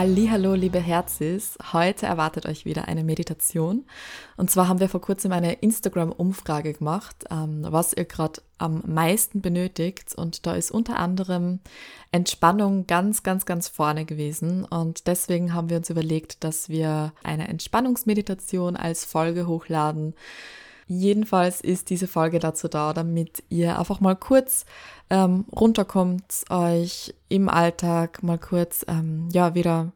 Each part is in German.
Hallo, liebe Herzis. Heute erwartet euch wieder eine Meditation. Und zwar haben wir vor kurzem eine Instagram-Umfrage gemacht, ähm, was ihr gerade am meisten benötigt. Und da ist unter anderem Entspannung ganz, ganz, ganz vorne gewesen. Und deswegen haben wir uns überlegt, dass wir eine Entspannungsmeditation als Folge hochladen. Jedenfalls ist diese Folge dazu da, damit ihr einfach mal kurz ähm, runterkommt, euch im Alltag mal kurz ähm, ja wieder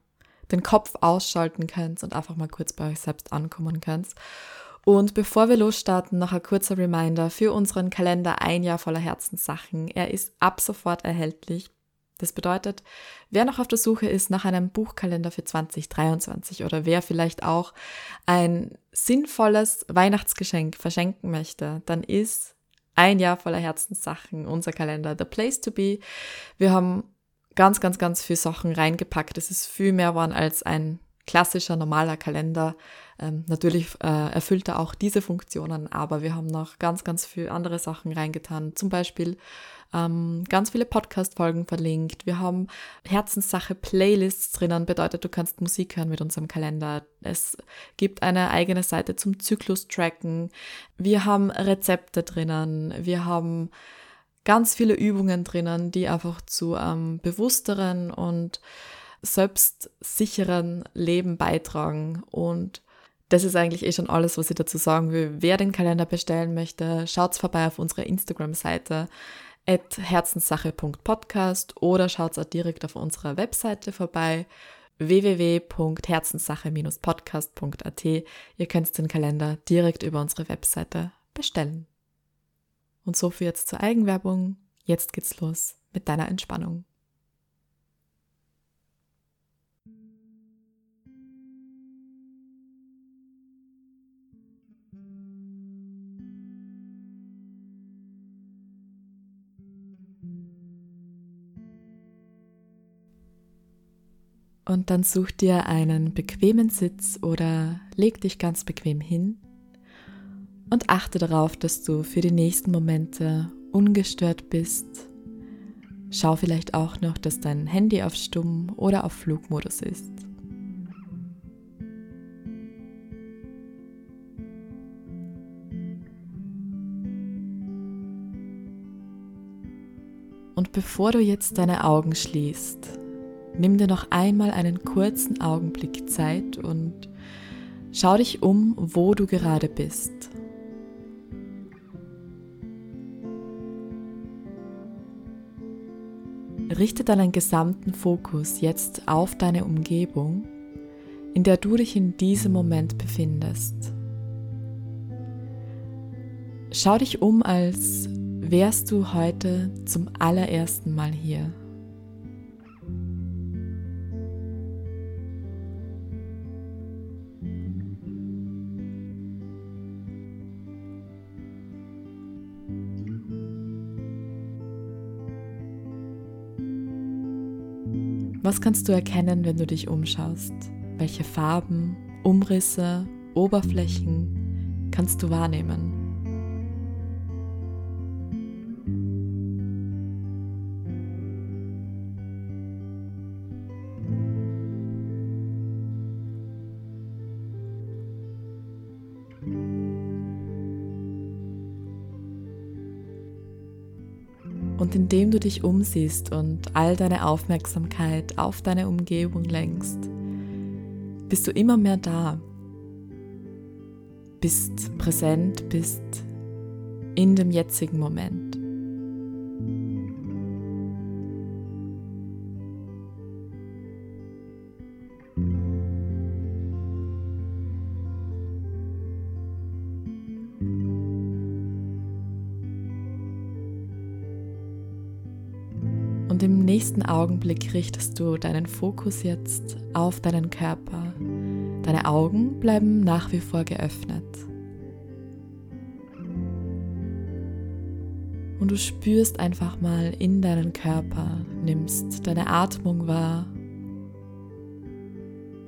den Kopf ausschalten könnt und einfach mal kurz bei euch selbst ankommen könnt. Und bevor wir losstarten, noch ein kurzer Reminder für unseren Kalender Ein Jahr voller Herzenssachen. Er ist ab sofort erhältlich. Das bedeutet, wer noch auf der Suche ist nach einem Buchkalender für 2023 oder wer vielleicht auch ein sinnvolles Weihnachtsgeschenk verschenken möchte, dann ist ein Jahr voller Herzenssachen unser Kalender the place to be. Wir haben ganz, ganz, ganz viele Sachen reingepackt. Es ist viel mehr geworden als ein klassischer, normaler Kalender. Ähm, natürlich äh, erfüllt er auch diese Funktionen, aber wir haben noch ganz, ganz viele andere Sachen reingetan. Zum Beispiel ähm, ganz viele Podcast-Folgen verlinkt. Wir haben Herzenssache-Playlists drinnen, bedeutet, du kannst Musik hören mit unserem Kalender. Es gibt eine eigene Seite zum Zyklus-Tracken. Wir haben Rezepte drinnen. Wir haben ganz viele Übungen drinnen, die einfach zu einem bewussteren und selbstsicheren Leben beitragen. Und das ist eigentlich eh schon alles, was ich dazu sagen will. Wer den Kalender bestellen möchte, schaut vorbei auf unserer Instagram-Seite at herzenssache.podcast oder schaut auch direkt auf unserer Webseite vorbei www.herzenssache-podcast.at. Ihr könnt den Kalender direkt über unsere Webseite bestellen. Und so viel jetzt zur Eigenwerbung. Jetzt geht's los mit deiner Entspannung. Und dann such dir einen bequemen Sitz oder leg dich ganz bequem hin und achte darauf, dass du für die nächsten Momente ungestört bist. Schau vielleicht auch noch, dass dein Handy auf Stumm oder auf Flugmodus ist. Und bevor du jetzt deine Augen schließt, nimm dir noch einmal einen kurzen Augenblick Zeit und schau dich um, wo du gerade bist. Richte deinen gesamten Fokus jetzt auf deine Umgebung, in der du dich in diesem Moment befindest. Schau dich um, als wärst du heute zum allerersten Mal hier. Was kannst du erkennen, wenn du dich umschaust? Welche Farben, Umrisse, Oberflächen kannst du wahrnehmen? Und indem du dich umsiehst und all deine Aufmerksamkeit auf deine Umgebung lenkst, bist du immer mehr da, bist präsent, bist in dem jetzigen Moment. Im nächsten Augenblick richtest du deinen Fokus jetzt auf deinen Körper. Deine Augen bleiben nach wie vor geöffnet. Und du spürst einfach mal in deinen Körper, nimmst deine Atmung wahr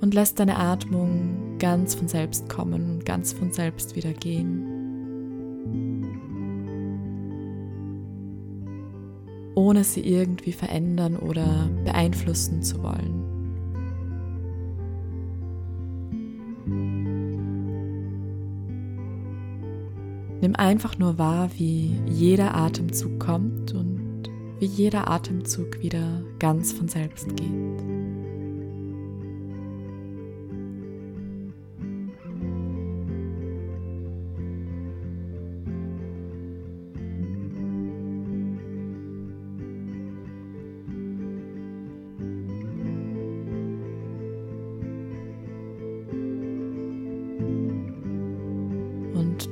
und lässt deine Atmung ganz von selbst kommen ganz von selbst wieder gehen. Ohne sie irgendwie verändern oder beeinflussen zu wollen. Nimm einfach nur wahr, wie jeder Atemzug kommt und wie jeder Atemzug wieder ganz von selbst geht.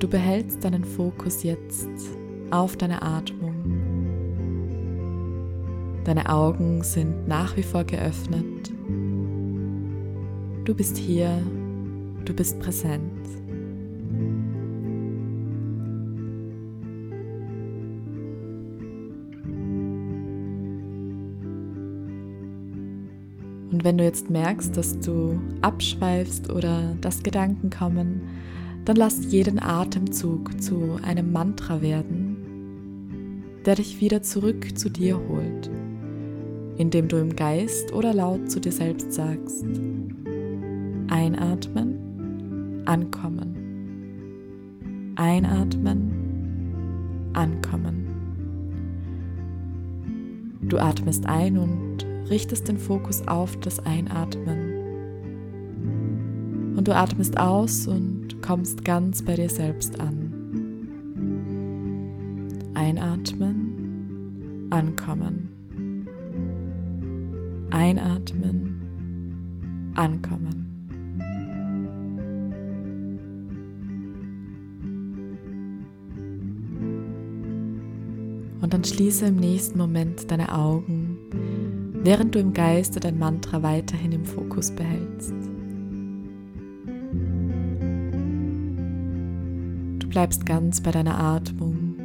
Du behältst deinen Fokus jetzt auf deine Atmung. Deine Augen sind nach wie vor geöffnet. Du bist hier, du bist präsent. Und wenn du jetzt merkst, dass du abschweifst oder dass Gedanken kommen, dann lass jeden Atemzug zu einem Mantra werden, der dich wieder zurück zu dir holt, indem du im Geist oder laut zu dir selbst sagst, einatmen, ankommen, einatmen, ankommen. Du atmest ein und richtest den Fokus auf das Einatmen. Und du atmest aus und kommst ganz bei dir selbst an. Einatmen, ankommen. Einatmen, ankommen. Und dann schließe im nächsten Moment deine Augen, während du im Geiste dein Mantra weiterhin im Fokus behältst. Bleibst ganz bei deiner Atmung.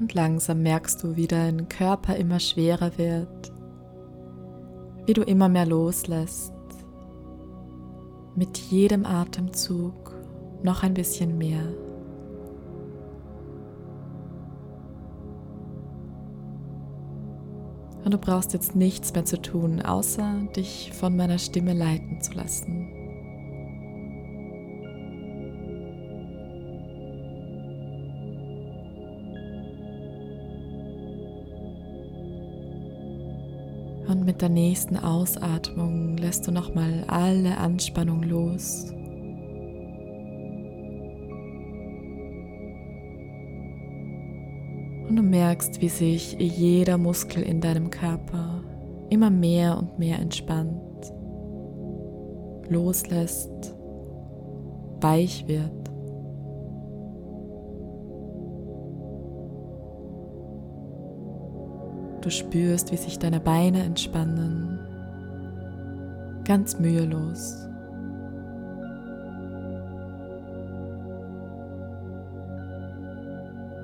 Und langsam merkst du, wie dein Körper immer schwerer wird, wie du immer mehr loslässt mit jedem Atemzug noch ein bisschen mehr. Und du brauchst jetzt nichts mehr zu tun, außer dich von meiner Stimme leiten zu lassen. Mit der nächsten Ausatmung lässt du nochmal alle Anspannung los. Und du merkst, wie sich jeder Muskel in deinem Körper immer mehr und mehr entspannt, loslässt, weich wird. Du spürst, wie sich deine Beine entspannen, ganz mühelos.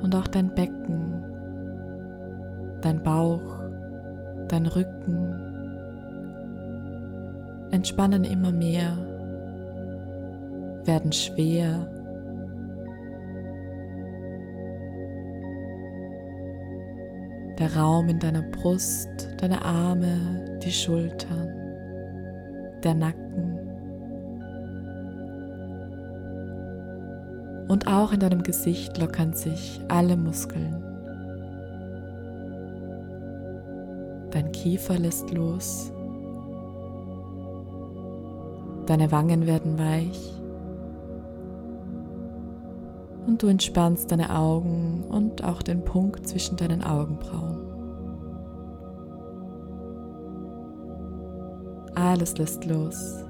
Und auch dein Becken, dein Bauch, dein Rücken entspannen immer mehr, werden schwer der Raum in deiner Brust, deine Arme, die Schultern, der Nacken. Und auch in deinem Gesicht lockern sich alle Muskeln. Dein Kiefer lässt los. Deine Wangen werden weich. Und du entspannst deine Augen und auch den Punkt zwischen deinen Augenbrauen. Alles lässt los.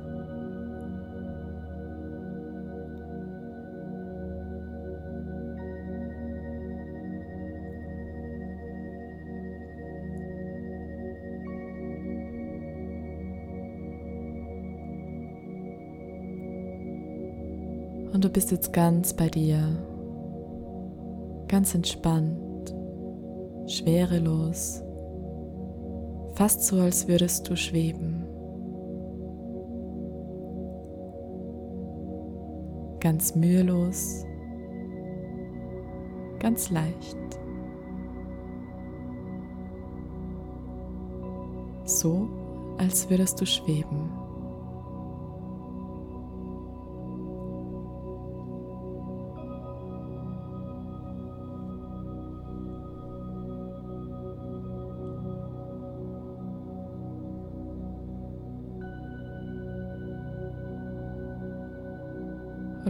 Und du bist jetzt ganz bei dir, ganz entspannt, schwerelos, fast so, als würdest du schweben. Ganz mühelos, ganz leicht. So, als würdest du schweben.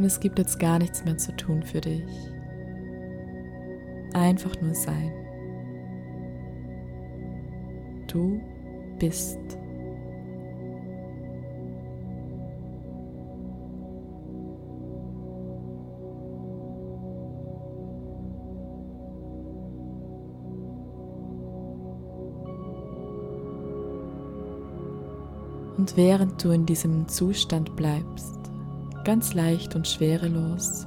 Und es gibt jetzt gar nichts mehr zu tun für dich. Einfach nur sein. Du bist. Und während du in diesem Zustand bleibst, ganz leicht und schwerelos,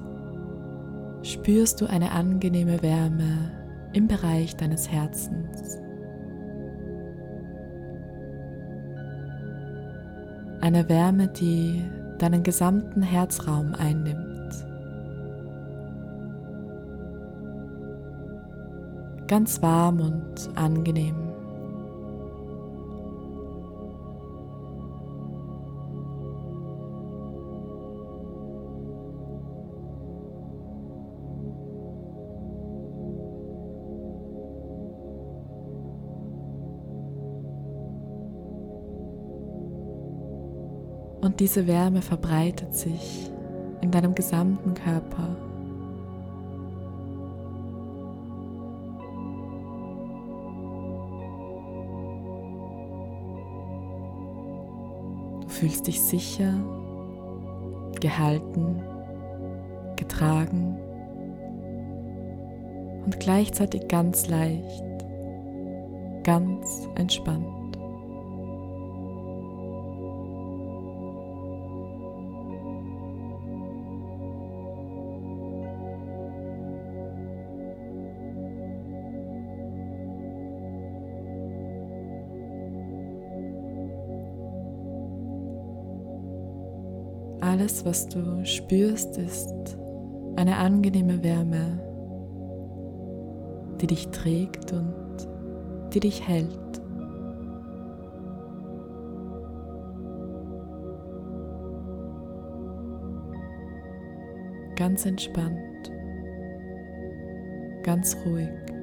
spürst du eine angenehme Wärme im Bereich deines Herzens. Eine Wärme, die deinen gesamten Herzraum einnimmt. Ganz warm und angenehm. Und diese Wärme verbreitet sich in deinem gesamten Körper. Du fühlst dich sicher, gehalten, getragen und gleichzeitig ganz leicht, ganz entspannt. Alles, was du spürst, ist eine angenehme Wärme, die dich trägt und die dich hält. Ganz entspannt, ganz ruhig.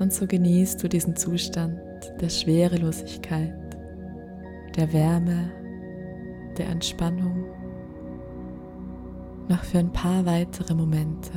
Und so genießt du diesen Zustand der Schwerelosigkeit, der Wärme, der Entspannung noch für ein paar weitere Momente.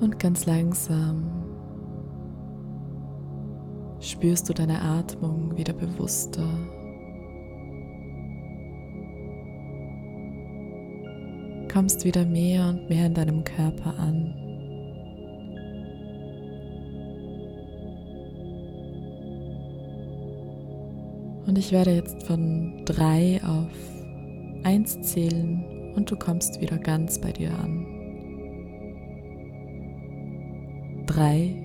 Und ganz langsam spürst du deine Atmung wieder bewusster. Kommst wieder mehr und mehr in deinem Körper an. Und ich werde jetzt von drei auf eins zählen und du kommst wieder ganz bei dir an. Drei.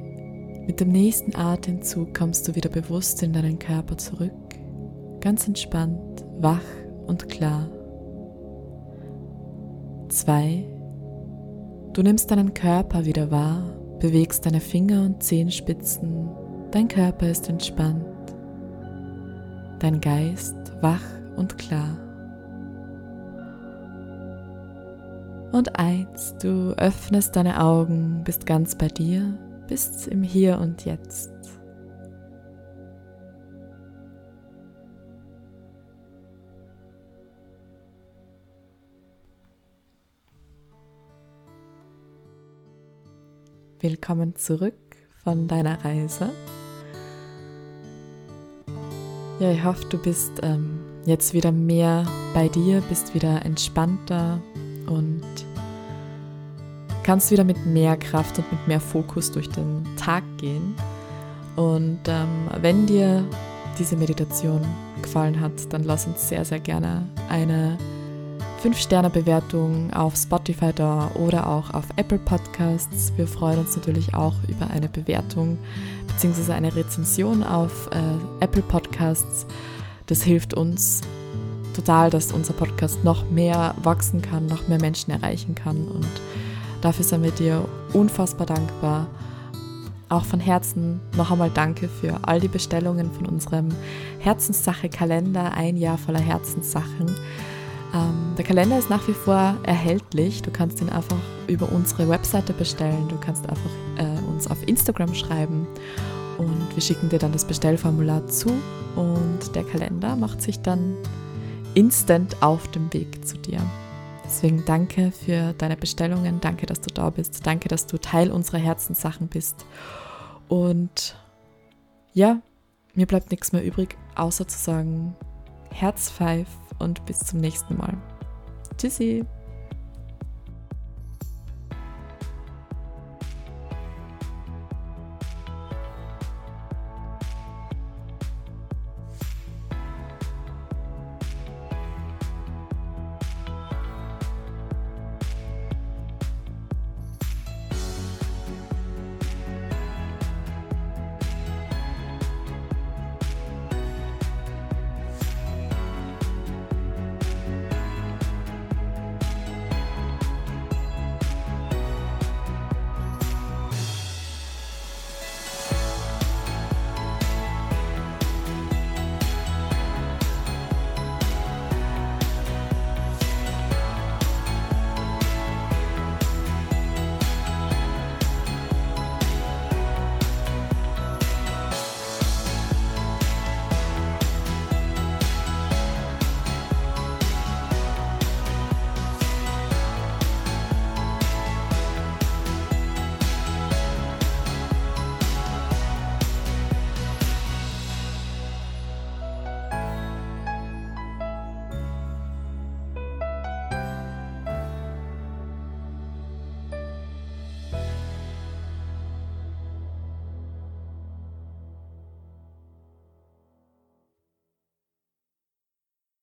Mit dem nächsten Atemzug kommst du wieder bewusst in deinen Körper zurück, ganz entspannt, wach und klar. Zwei. Du nimmst deinen Körper wieder wahr, bewegst deine Finger und Zehenspitzen, dein Körper ist entspannt dein Geist wach und klar. Und eins, du öffnest deine Augen, bist ganz bei dir, bist im Hier und Jetzt. Willkommen zurück von deiner Reise. Ja, ich hoffe, du bist ähm, jetzt wieder mehr bei dir, bist wieder entspannter und kannst wieder mit mehr Kraft und mit mehr Fokus durch den Tag gehen. Und ähm, wenn dir diese Meditation gefallen hat, dann lass uns sehr, sehr gerne eine 5-Sterne-Bewertung auf Spotify da oder auch auf Apple Podcasts. Wir freuen uns natürlich auch über eine Bewertung bzw. eine Rezension auf äh, Apple Podcasts. Das hilft uns total, dass unser Podcast noch mehr wachsen kann, noch mehr Menschen erreichen kann. Und dafür sind wir dir unfassbar dankbar. Auch von Herzen noch einmal danke für all die Bestellungen von unserem Herzenssache-Kalender, ein Jahr voller Herzenssachen. Ähm, der Kalender ist nach wie vor erhältlich. Du kannst ihn einfach über unsere Webseite bestellen. Du kannst einfach äh, uns auf Instagram schreiben und wir schicken dir dann das Bestellformular zu und der Kalender macht sich dann instant auf dem Weg zu dir. Deswegen danke für deine Bestellungen, danke, dass du da bist, danke, dass du Teil unserer Herzenssachen bist. Und ja, mir bleibt nichts mehr übrig, außer zu sagen, Herzpfeif und bis zum nächsten Mal. Tschüssi!